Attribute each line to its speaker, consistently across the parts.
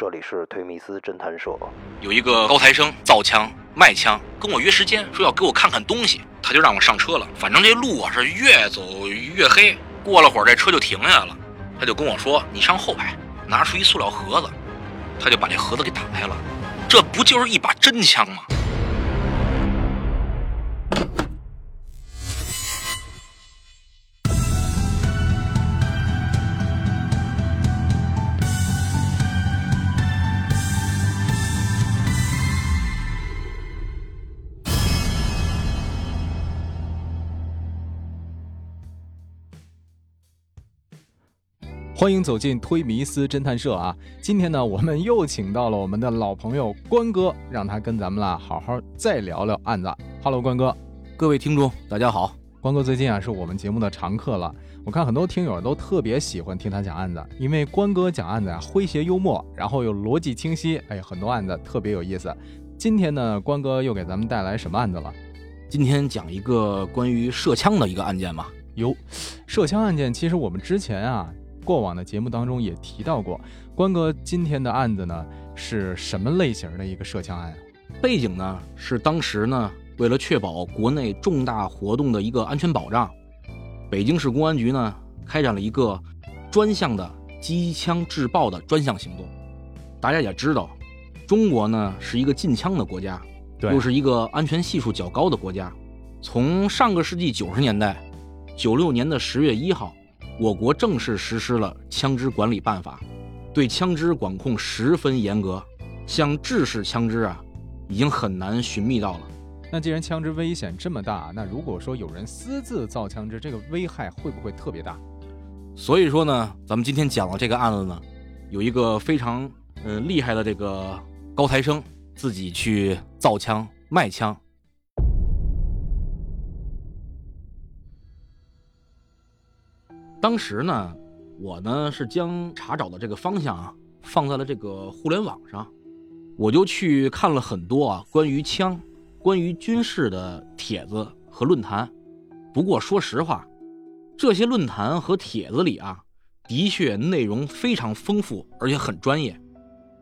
Speaker 1: 这里是推密斯侦探社。
Speaker 2: 有一个高材生造枪卖枪，跟我约时间，说要给我看看东西，他就让我上车了。反正这路啊是越走越黑，过了会儿这车就停下来了，他就跟我说：“你上后排，拿出一塑料盒子。”他就把这盒子给打开了，这不就是一把真枪吗？
Speaker 3: 欢迎走进推迷思侦探社啊！今天呢，我们又请到了我们的老朋友关哥，让他跟咱们啦好好再聊聊案子。Hello，关哥，
Speaker 2: 各位听众，大家好。
Speaker 3: 关哥最近啊是我们节目的常客了，我看很多听友都特别喜欢听他讲案子，因为关哥讲案子啊诙谐幽默，然后又逻辑清晰，哎，很多案子特别有意思。今天呢，关哥又给咱们带来什么案子了？
Speaker 2: 今天讲一个关于射枪的一个案件吧。
Speaker 3: 哟，射枪案件，其实我们之前啊。过往的节目当中也提到过，关哥今天的案子呢是什么类型的一个涉枪案？
Speaker 2: 背景呢是当时呢为了确保国内重大活动的一个安全保障，北京市公安局呢开展了一个专项的机枪制爆的专项行动。大家也知道，中国呢是一个禁枪的国家，又是一个安全系数较高的国家。从上个世纪九十年代，九六年的十月一号。我国正式实施了枪支管理办法，对枪支管控十分严格。像制式枪支啊，已经很难寻觅到了。
Speaker 3: 那既然枪支危险这么大，那如果说有人私自造枪支，这个危害会不会特别大？
Speaker 2: 所以说呢，咱们今天讲的这个案子呢，有一个非常嗯厉害的这个高材生，自己去造枪卖枪。当时呢，我呢是将查找的这个方向啊放在了这个互联网上，我就去看了很多啊关于枪、关于军事的帖子和论坛。不过说实话，这些论坛和帖子里啊，的确内容非常丰富，而且很专业。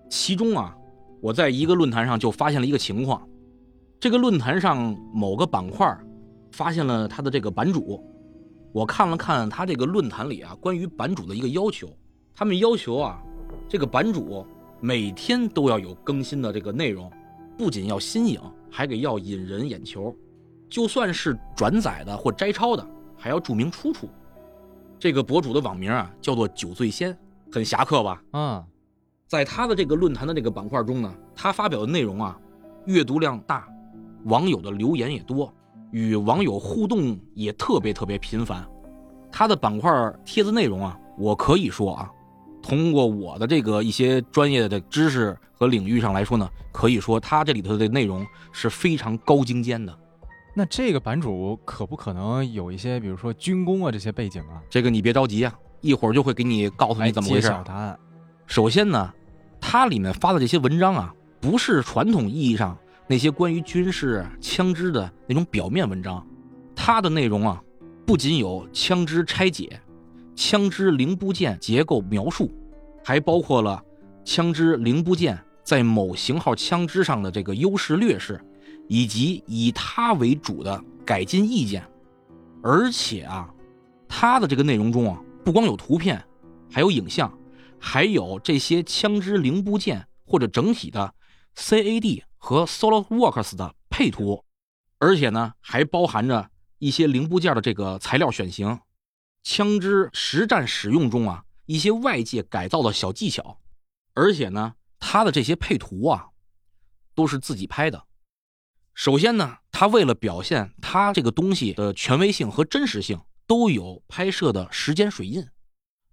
Speaker 2: 其中啊，我在一个论坛上就发现了一个情况，这个论坛上某个板块发现了他的这个版主。我看了看他这个论坛里啊，关于版主的一个要求，他们要求啊，这个版主每天都要有更新的这个内容，不仅要新颖，还得要引人眼球，就算是转载的或摘抄的，还要注明出处。这个博主的网名啊，叫做酒醉仙，很侠客吧？
Speaker 3: 嗯，
Speaker 2: 在他的这个论坛的这个板块中呢，他发表的内容啊，阅读量大，网友的留言也多。与网友互动也特别特别频繁，他的板块帖子内容啊，我可以说啊，通过我的这个一些专业的知识和领域上来说呢，可以说他这里头的内容是非常高精尖的。
Speaker 3: 那这个版主可不可能有一些，比如说军工啊这些背景啊？
Speaker 2: 这个你别着急啊，一会儿就会给你告诉你怎么回事。
Speaker 3: 答案。
Speaker 2: 首先呢，他里面发的这些文章啊，不是传统意义上。那些关于军事枪支的那种表面文章，它的内容啊，不仅有枪支拆解、枪支零部件结构描述，还包括了枪支零部件在某型号枪支上的这个优势劣势，以及以它为主的改进意见。而且啊，它的这个内容中啊，不光有图片，还有影像，还有这些枪支零部件或者整体的 CAD。和 SolidWorks 的配图，而且呢还包含着一些零部件的这个材料选型，枪支实战使用中啊一些外界改造的小技巧，而且呢他的这些配图啊都是自己拍的。首先呢，他为了表现他这个东西的权威性和真实性，都有拍摄的时间水印，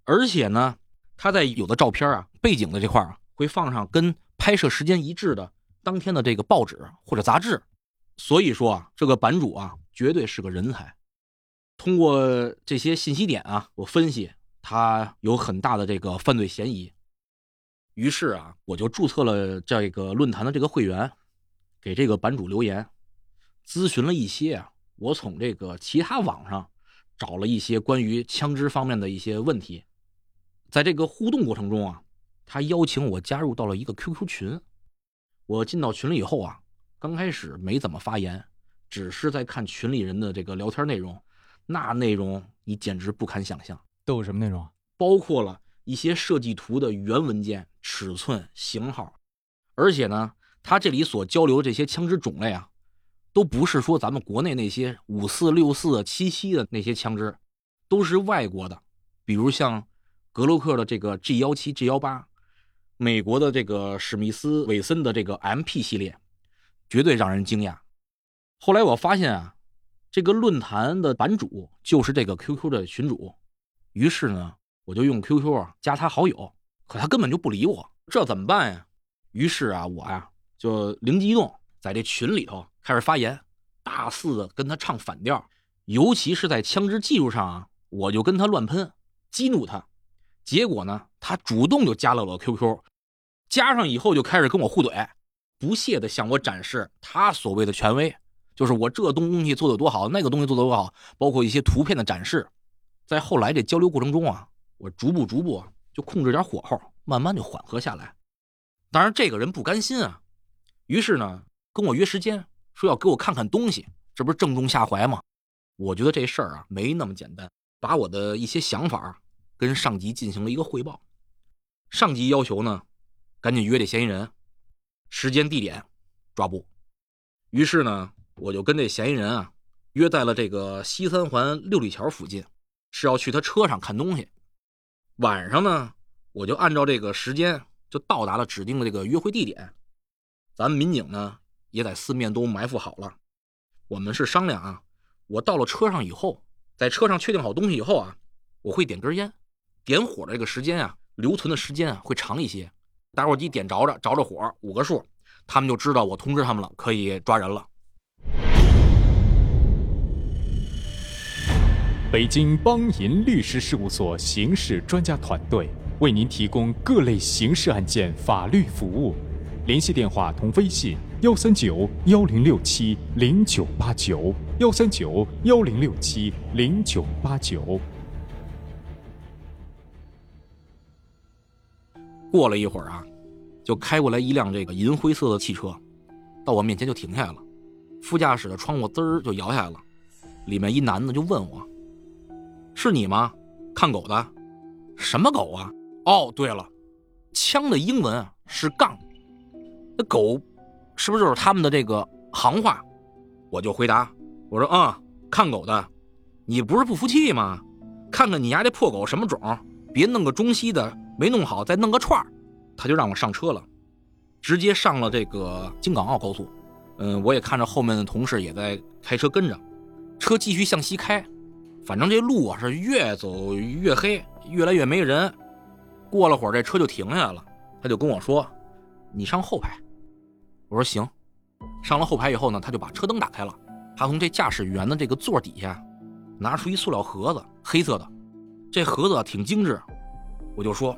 Speaker 2: 而且呢他在有的照片啊背景的这块啊会放上跟拍摄时间一致的。当天的这个报纸或者杂志，所以说啊，这个版主啊，绝对是个人才。通过这些信息点啊，我分析他有很大的这个犯罪嫌疑。于是啊，我就注册了这个论坛的这个会员，给这个版主留言，咨询了一些啊，我从这个其他网上找了一些关于枪支方面的一些问题。在这个互动过程中啊，他邀请我加入到了一个 QQ 群。我进到群里以后啊，刚开始没怎么发言，只是在看群里人的这个聊天内容。那内容你简直不堪想象，
Speaker 3: 都有什么内容？
Speaker 2: 包括了一些设计图的原文件、尺寸、型号，而且呢，他这里所交流的这些枪支种类啊，都不是说咱们国内那些五四、六四、七七的那些枪支，都是外国的，比如像格洛克的这个 G 幺七、G 幺八，美国的这个史密斯韦森的这个 MP 系列，绝对让人惊讶。后来我发现啊。这个论坛的版主就是这个 QQ 的群主，于是呢，我就用 QQ 啊加他好友，可他根本就不理我，这怎么办呀？于是啊，我呀就灵机一动，在这群里头开始发言，大肆的跟他唱反调，尤其是在枪支技术上啊，我就跟他乱喷，激怒他。结果呢，他主动就加了我 QQ，加上以后就开始跟我互怼，不屑的向我展示他所谓的权威。就是我这东西做的多好，那个东西做的多好，包括一些图片的展示，在后来这交流过程中啊，我逐步逐步就控制点火候，慢慢就缓和下来。当然，这个人不甘心啊，于是呢跟我约时间，说要给我看看东西，这不是正中下怀吗？我觉得这事儿啊没那么简单，把我的一些想法跟上级进行了一个汇报。上级要求呢，赶紧约这嫌疑人，时间地点抓捕。于是呢。我就跟这嫌疑人啊约在了这个西三环六里桥附近，是要去他车上看东西。晚上呢，我就按照这个时间就到达了指定的这个约会地点。咱们民警呢也在四面都埋伏好了。我们是商量啊，我到了车上以后，在车上确定好东西以后啊，我会点根烟，点火的这个时间啊，留存的时间啊会长一些。打火机点着着，着着火，五个数，他们就知道我通知他们了，可以抓人了。
Speaker 4: 北京邦银律师事务所刑事专家团队为您提供各类刑事案件法律服务，联系电话同微信：幺三九幺零六七零九八九，幺三九幺零六七零九八九。
Speaker 2: 过了一会儿啊，就开过来一辆这个银灰色的汽车，到我面前就停下来了，副驾驶的窗户滋儿就摇下来了，里面一男的就问我。是你吗？看狗的，什么狗啊？哦，对了，枪的英文是杠，那狗是不是就是他们的这个行话？我就回答，我说嗯，看狗的，你不是不服气吗？看看你家这破狗什么种，别弄个中西的没弄好，再弄个串儿他就让我上车了，直接上了这个京港澳高速。嗯，我也看着后面的同事也在开车跟着，车继续向西开。反正这路啊是越走越黑，越来越没人。过了会儿，这车就停下来了。他就跟我说：“你上后排。”我说：“行。”上了后排以后呢，他就把车灯打开了。他从这驾驶员的这个座底下拿出一塑料盒子，黑色的。这盒子挺精致。我就说：“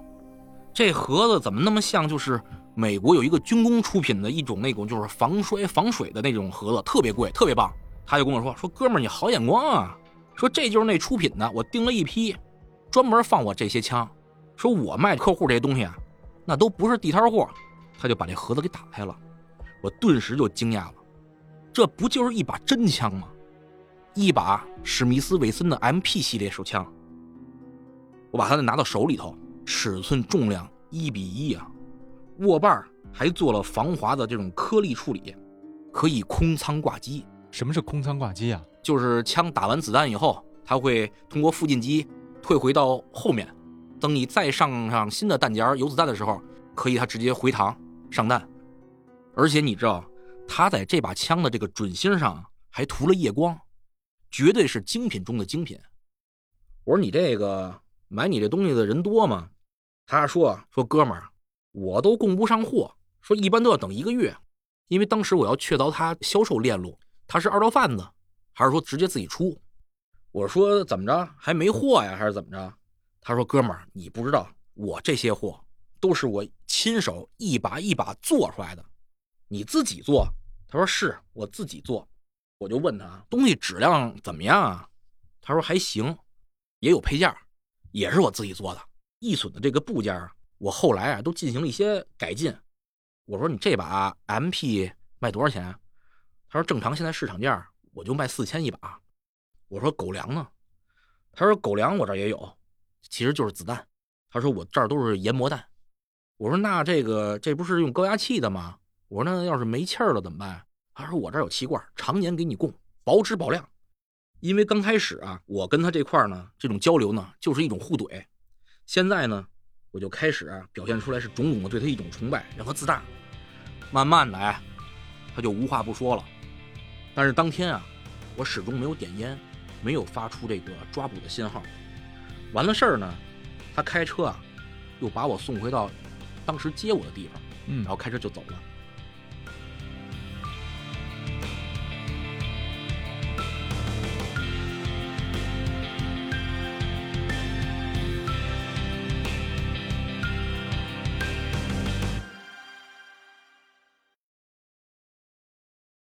Speaker 2: 这盒子怎么那么像？就是美国有一个军工出品的一种那种就是防摔防水的那种盒子，特别贵，特别棒。”他就跟我说：“说哥们儿，你好眼光啊。”说这就是那出品的，我订了一批，专门放我这些枪。说我卖客户这些东西啊，那都不是地摊货。他就把这盒子给打开了，我顿时就惊讶了，这不就是一把真枪吗？一把史密斯韦森的 MP 系列手枪。我把它拿到手里头，尺寸重量一比一啊，握把还做了防滑的这种颗粒处理，可以空仓挂机。
Speaker 3: 什么是空仓挂机啊？
Speaker 2: 就是枪打完子弹以后，它会通过副进机退回到后面，等你再上上新的弹夹有子弹的时候，可以它直接回膛上弹。而且你知道，它在这把枪的这个准星上还涂了夜光，绝对是精品中的精品。我说你这个买你这东西的人多吗？他说说哥们儿，我都供不上货，说一般都要等一个月，因为当时我要确凿他销售链路，他是二道贩子。还是说直接自己出？我说怎么着还没货呀？还是怎么着？他说：“哥们儿，你不知道，我这些货都是我亲手一把一把做出来的。你自己做？”他说：“是我自己做。”我就问他东西质量怎么样啊？他说：“还行，也有配件，也是我自己做的。易损的这个部件我后来啊都进行了一些改进。我说你这把 MP 卖多少钱？他说正常现在市场价我就卖四千一把。我说狗粮呢？他说狗粮我这也有，其实就是子弹。他说我这儿都是研磨弹。我说那这个这不是用高压气的吗？我说那要是没气儿了怎么办？他说我这儿有气罐，常年给你供，保质保量。因为刚开始啊，我跟他这块呢，这种交流呢，就是一种互怼。现在呢，我就开始啊，表现出来是种种的对他一种崇拜，让他自大。慢慢的哎，他就无话不说了。但是当天啊，我始终没有点烟，没有发出这个抓捕的信号。完了事儿呢，他开车啊，又把我送回到当时接我的地方，
Speaker 3: 嗯
Speaker 2: 然后开车就走了。